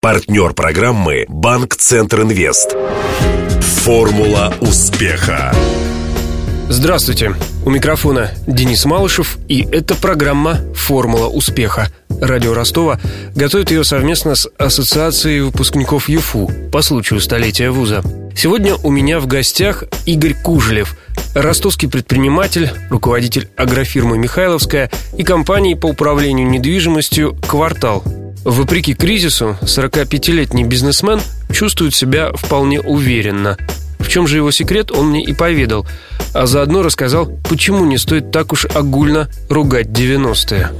Партнер программы «Банк Центр Инвест». Формула успеха. Здравствуйте. У микрофона Денис Малышев, и это программа «Формула успеха». Радио Ростова готовит ее совместно с Ассоциацией выпускников ЮФУ по случаю столетия вуза. Сегодня у меня в гостях Игорь Кужелев, ростовский предприниматель, руководитель агрофирмы «Михайловская» и компании по управлению недвижимостью «Квартал», Вопреки кризису, 45-летний бизнесмен чувствует себя вполне уверенно. В чем же его секрет, он мне и поведал, а заодно рассказал, почему не стоит так уж огульно ругать 90-е.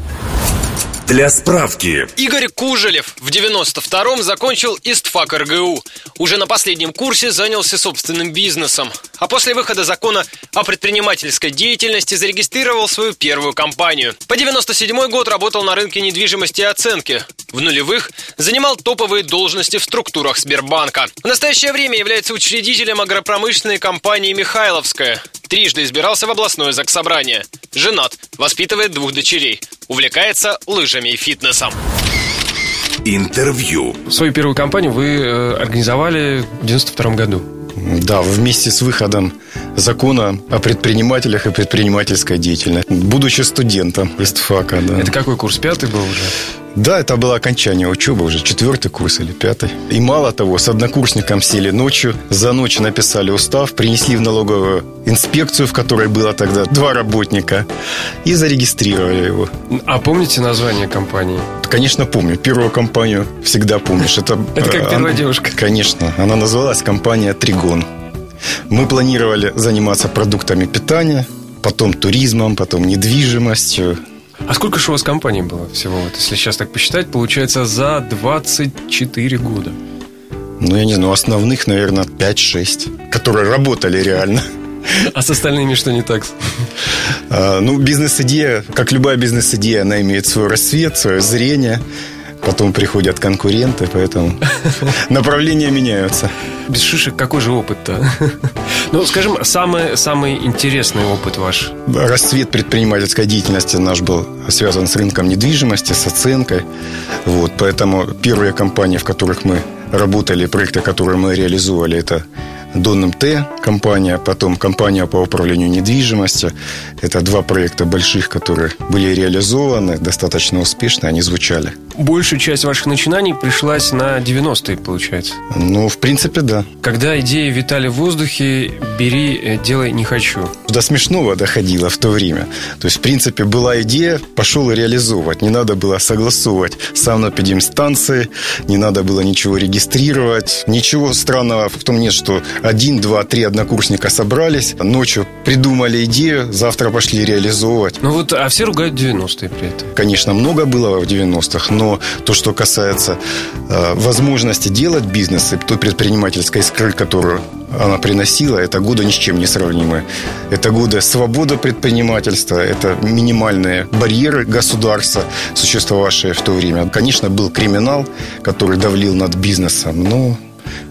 Для справки. Игорь Кужелев в 92-м закончил ИСТФАК РГУ. Уже на последнем курсе занялся собственным бизнесом. А после выхода закона о предпринимательской деятельности зарегистрировал свою первую компанию. По 97 год работал на рынке недвижимости и оценки. В нулевых занимал топовые должности в структурах Сбербанка. В настоящее время является учредителем агропромышленной компании «Михайловская». Трижды избирался в областное заксобрание. Женат, воспитывает двух дочерей. Увлекается лыжами и фитнесом. Интервью. Свою первую компанию вы э, организовали в 92 году. Да, вместе с выходом закона о предпринимателях и предпринимательской деятельности. Будучи студентом ИСТФАКа, да. Это какой курс? Пятый был уже? Да, это было окончание учебы, уже четвертый курс или пятый. И мало того, с однокурсником сели ночью, за ночь написали устав, принесли в налоговую инспекцию, в которой было тогда два работника, и зарегистрировали его. А помните название компании? Конечно, помню. Первую компанию всегда помнишь. Это, Это как э, первая она- девушка. Конечно. Она называлась компания «Тригон». Мы планировали заниматься продуктами питания, потом туризмом, потом недвижимостью. А сколько же у вас компаний было всего? Вот, если сейчас так посчитать, получается за 24 года. Ну, я не знаю, основных, наверное, 5-6, которые работали реально. А с остальными что не так? А, Ну, бизнес-идея, как любая бизнес-идея, она имеет свой рассвет, свое зрение. Потом приходят конкуренты, поэтому направления меняются. Без шишек какой же опыт-то? Ну, скажем, самый, самый интересный опыт ваш. Расцвет предпринимательской деятельности наш был связан с рынком недвижимости, с оценкой. Вот, поэтому первые компании, в которых мы работали, проекты, которые мы реализовывали, это Дон МТ компания, потом компания по управлению недвижимостью. Это два проекта больших, которые были реализованы достаточно успешно, они звучали. Большая часть ваших начинаний пришлась на 90-е, получается. Ну, в принципе, да. Когда идея витали в воздухе, бери, э, делай не хочу. До смешного доходило в то время. То есть, в принципе, была идея, пошел и реализовывать. Не надо было согласовывать санэпидемстанции, не надо было ничего регистрировать. Ничего странного в том нет, что один, два, три однокурсника собрались, ночью придумали идею, завтра пошли реализовывать. Ну вот, а все ругают 90-е при этом. Конечно, много было в 90-х, но то, что касается э, возможности делать бизнес и той предпринимательской искры, которую она приносила, это годы ни с чем не сравнимы. Это годы свободы предпринимательства, это минимальные барьеры государства, существовавшие в то время. Конечно, был криминал, который давлил над бизнесом, но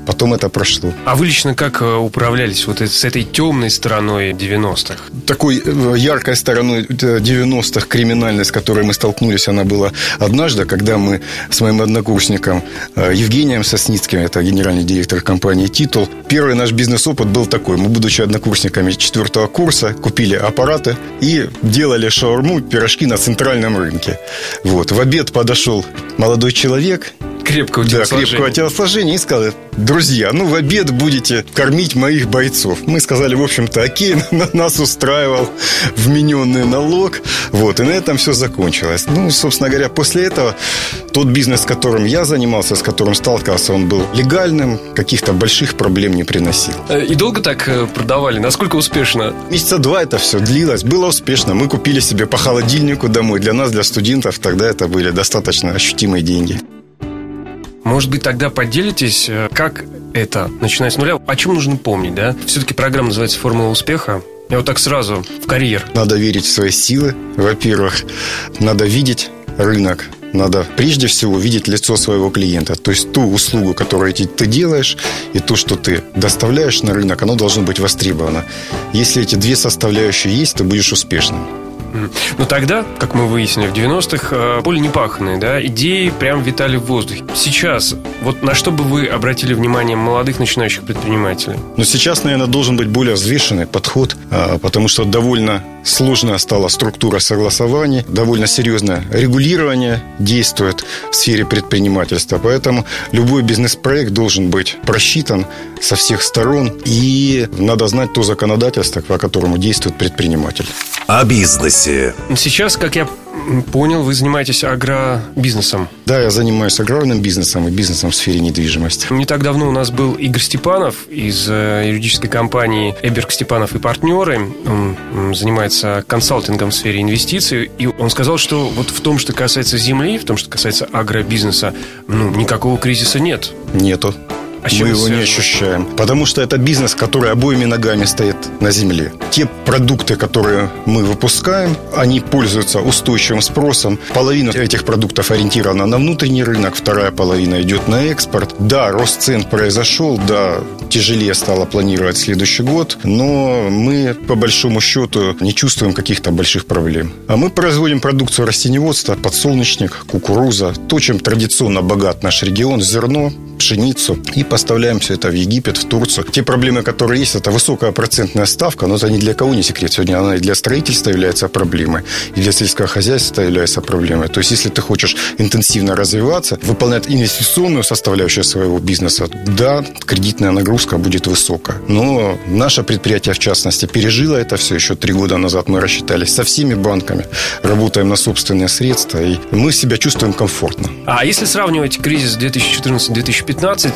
потом это прошло. А вы лично как э, управлялись вот с этой темной стороной 90-х? такой э, яркой стороной э, 90-х криминальной, с которой мы столкнулись, она была однажды, когда мы с моим однокурсником э, Евгением Сосницким, это генеральный директор компании «Титул», первый наш бизнес-опыт был такой. Мы, будучи однокурсниками четвертого курса, купили аппараты и делали шаурму, пирожки на центральном рынке. Вот. В обед подошел молодой человек, Крепкого да, телосложения. крепкого телосложения и сказал, друзья, ну в обед будете кормить моих бойцов. Мы сказали, в общем-то, окей, на- нас устраивал вмененный налог. Вот, и на этом все закончилось. Ну, собственно говоря, после этого тот бизнес, которым я занимался, с которым сталкивался, он был легальным, каких-то больших проблем не приносил. Э, И долго так э, продавали? Насколько успешно? Месяца два это все длилось, было успешно. Мы купили себе по холодильнику домой. Для нас, для студентов, тогда это были достаточно ощутимые деньги. Может быть, тогда поделитесь, э, как это, начиная с нуля, о чем нужно помнить, да? Все-таки программа называется «Формула успеха». Я вот так сразу в карьер. Надо верить в свои силы, во-первых. Надо видеть рынок. Надо прежде всего видеть лицо своего клиента. То есть ту услугу, которую ты делаешь, и то, что ты доставляешь на рынок, оно должно быть востребовано. Если эти две составляющие есть, ты будешь успешным. Но тогда, как мы выяснили, в 90-х э, поле не паханное, да, идеи прям витали в воздухе. Сейчас, вот на что бы вы обратили внимание молодых начинающих предпринимателей? Но сейчас, наверное, должен быть более взвешенный подход, а, потому что довольно сложная стала структура согласований, довольно серьезное регулирование действует в сфере предпринимательства. Поэтому любой бизнес-проект должен быть просчитан со всех сторон, и надо знать то законодательство, по которому действует предприниматель. О бизнесе. Сейчас, как я понял, вы занимаетесь агробизнесом. Да, я занимаюсь аграрным бизнесом и бизнесом в сфере недвижимости. Не так давно у нас был Игорь Степанов из э, юридической компании Эберг Степанов и партнеры. Он занимается консалтингом в сфере инвестиций. И он сказал, что вот в том, что касается земли, в том, что касается агробизнеса, ну, никакого кризиса нет. Нету. А мы его не ощущаем. Потому что это бизнес, который обоими ногами стоит на земле. Те продукты, которые мы выпускаем, они пользуются устойчивым спросом. Половина этих продуктов ориентирована на внутренний рынок, вторая половина идет на экспорт. Да, рост цен произошел, да, тяжелее стало планировать следующий год, но мы, по большому счету, не чувствуем каких-то больших проблем. А мы производим продукцию растеневодства, подсолнечник, кукуруза, то, чем традиционно богат наш регион, зерно, пшеницу и поставляем все это в Египет, в Турцию. Те проблемы, которые есть, это высокая процентная ставка, но это ни для кого не секрет. Сегодня она и для строительства является проблемой, и для сельского хозяйства является проблемой. То есть, если ты хочешь интенсивно развиваться, выполнять инвестиционную составляющую своего бизнеса, да, кредитная нагрузка будет высокая. Но наше предприятие, в частности, пережило это все еще три года назад. Мы рассчитались со всеми банками, работаем на собственные средства, и мы себя чувствуем комфортно. А если сравнивать кризис 2014-2015,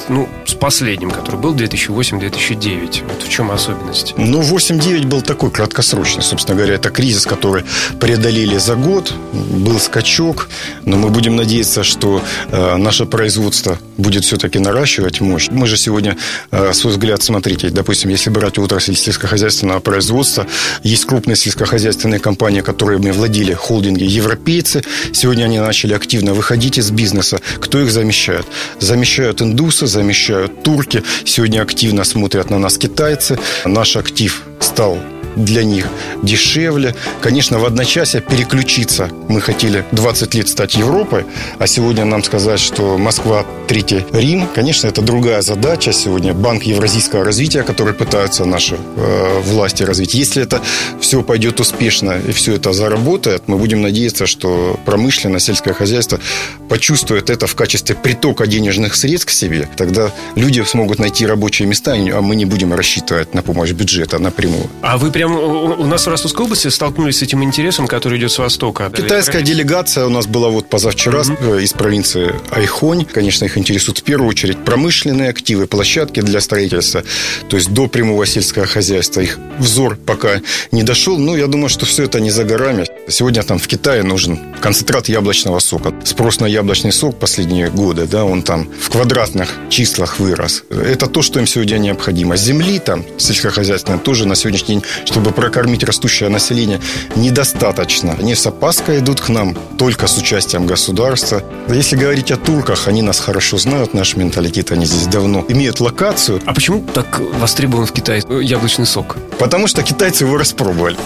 ну, с последним, который был 2008-2009, вот в чем особенность? Ну, 8-9 был такой краткосрочный, собственно говоря. Это кризис, который преодолели за год, был скачок, но мы будем надеяться, что э, наше производство будет все-таки наращивать мощь. Мы же сегодня, э, свой взгляд, смотрите, допустим, если брать отрасль сельскохозяйственного производства, есть крупные сельскохозяйственные компании, которыми владели холдинги европейцы. Сегодня они начали активно выходить из бизнеса. Кто их замещает? Замещают индусы, замещают турки. Сегодня активно смотрят на нас китайцы. Наш актив стал для них дешевле. Конечно, в одночасье переключиться. Мы хотели 20 лет стать Европой, а сегодня нам сказать, что Москва третий Рим. Конечно, это другая задача. Сегодня Банк Евразийского развития, который пытаются наши э, власти развить. Если это все пойдет успешно и все это заработает, мы будем надеяться, что промышленное, сельское хозяйство почувствует это в качестве притока денежных средств к себе. Тогда люди смогут найти рабочие места, а мы не будем рассчитывать на помощь бюджета напрямую. А вы прям у нас в Ростовской области столкнулись с этим интересом, который идет с востока. Китайская делегация у нас была вот позавчера mm-hmm. из провинции Айхонь. Конечно, их интересуют в первую очередь промышленные активы, площадки для строительства. То есть до прямого сельского хозяйства их взор пока не дошел. Но я думаю, что все это не за горами. Сегодня там в Китае нужен концентрат яблочного сока. Спрос на яблочный сок последние годы, да, он там в квадратных числах вырос. Это то, что им сегодня необходимо. Земли там сельскохозяйственной тоже на сегодняшний день чтобы прокормить растущее население, недостаточно. Они с опаской идут к нам только с участием государства. Если говорить о турках, они нас хорошо знают, наш менталитет, они здесь давно имеют локацию. А почему так востребован в Китае яблочный сок? Потому что китайцы его распробовали.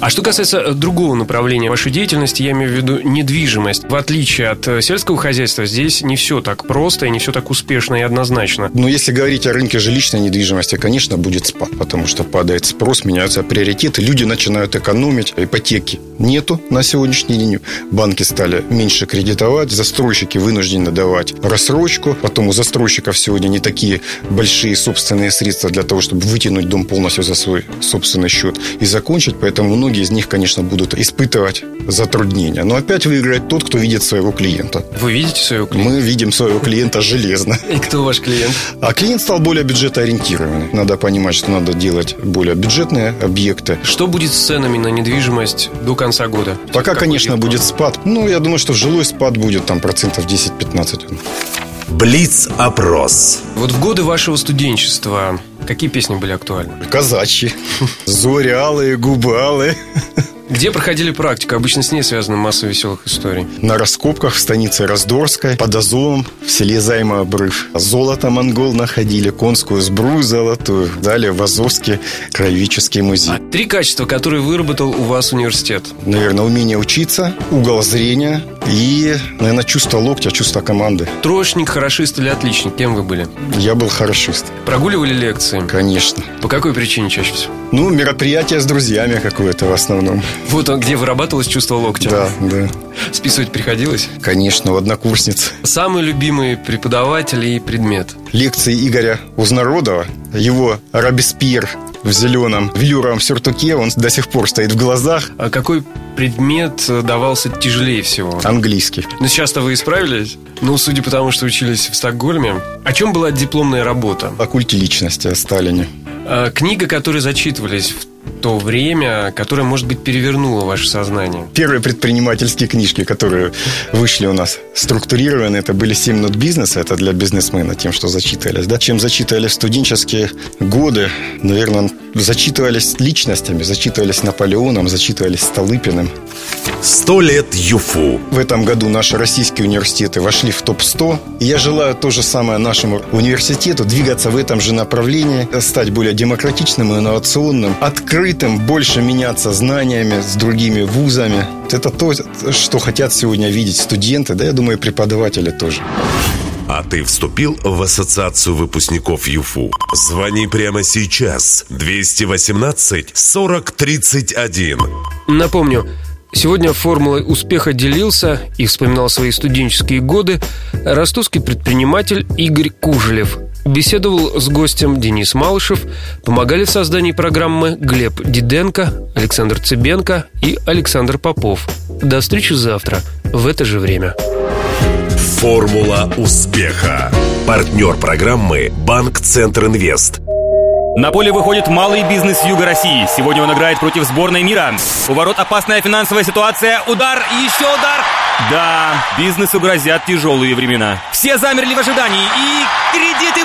А что касается другого направления вашей деятельности, я имею в виду недвижимость. В отличие от э, сельского хозяйства, здесь не все так просто и не все так успешно и однозначно. Но если говорить о рынке жилищной недвижимости, конечно, будет спад, потому что падает спрос, меняются приоритеты, люди начинают экономить, ипотеки нету на сегодняшний день. Банки стали меньше кредитовать, застройщики вынуждены давать рассрочку, потом у застройщиков сегодня не такие большие собственные средства для того, чтобы вытянуть дом полностью за свой собственный счет и закончить, поэтому многие из них, конечно, будут испытывать затруднения. Но опять выиграет тот, кто видит своего клиента. Вы видите своего клиента? Мы видим своего клиента железно. И кто ваш клиент? А клиент стал более бюджетоориентированный. Надо понимать, что надо делать более бюджетные объекты. Что будет с ценами на недвижимость до конца года? Пока, Какой конечно, будет спад. Ну, я думаю, что жилой спад будет там процентов 10-15. Блиц-опрос. Вот в годы вашего студенчества Какие песни были актуальны? Казачьи. Губы алые. Где проходили практику? Обычно с ней связана масса веселых историй. На раскопках в станице Раздорской, под Азовом, в селе Займа обрыв. Золото монгол находили, конскую сбрую золотую. Далее в Азовский краеведческий музей. А три качества, которые выработал у вас университет? Наверное, умение учиться, угол зрения и, наверное, чувство локтя, чувство команды. Троечник, хорошист или отличник? Кем вы были? Я был хорошист. Прогуливали лекции? Конечно. По какой причине чаще всего? Ну, мероприятие с друзьями какое-то в основном. Вот он, где вырабатывалось чувство локтя. Да, да. Списывать приходилось? Конечно, у однокурсниц. Самый любимый преподаватель и предмет? Лекции Игоря Узнародова, его Робеспьер в зеленом велюровом сюртуке, он до сих пор стоит в глазах. А какой предмет давался тяжелее всего? Английский. Ну, сейчас-то вы исправились? Ну, судя по тому, что учились в Стокгольме. О чем была дипломная работа? О культе личности, о Сталине. А, книга, которые зачитывались в то время, которое, может быть, перевернуло ваше сознание? Первые предпринимательские книжки, которые вышли у нас структурированы, это были «7 минут бизнеса», это для бизнесмена, тем, что зачитывались. Да? Чем зачитывались студенческие годы, наверное, зачитывались личностями, зачитывались Наполеоном, зачитывались Столыпиным. Сто лет ЮФУ. В этом году наши российские университеты вошли в топ-100. И я желаю то же самое нашему университету двигаться в этом же направлении, стать более демократичным и инновационным, открытым, больше меняться знаниями с другими вузами. Это то, что хотят сегодня видеть студенты, да, я думаю, и преподаватели тоже. А ты вступил в ассоциацию выпускников ЮФУ? Звони прямо сейчас. 218 40 31. Напомню, Сегодня формулой успеха делился и вспоминал свои студенческие годы ростовский предприниматель Игорь Кужелев. Беседовал с гостем Денис Малышев, помогали в создании программы Глеб Диденко, Александр Цыбенко и Александр Попов. До встречи завтра в это же время. Формула успеха. Партнер программы Банк Центр Инвест. На поле выходит малый бизнес Юга России. Сегодня он играет против сборной мира. У ворот опасная финансовая ситуация. Удар еще удар. Да, бизнесу грозят тяжелые времена. Все замерли в ожидании. И кредиты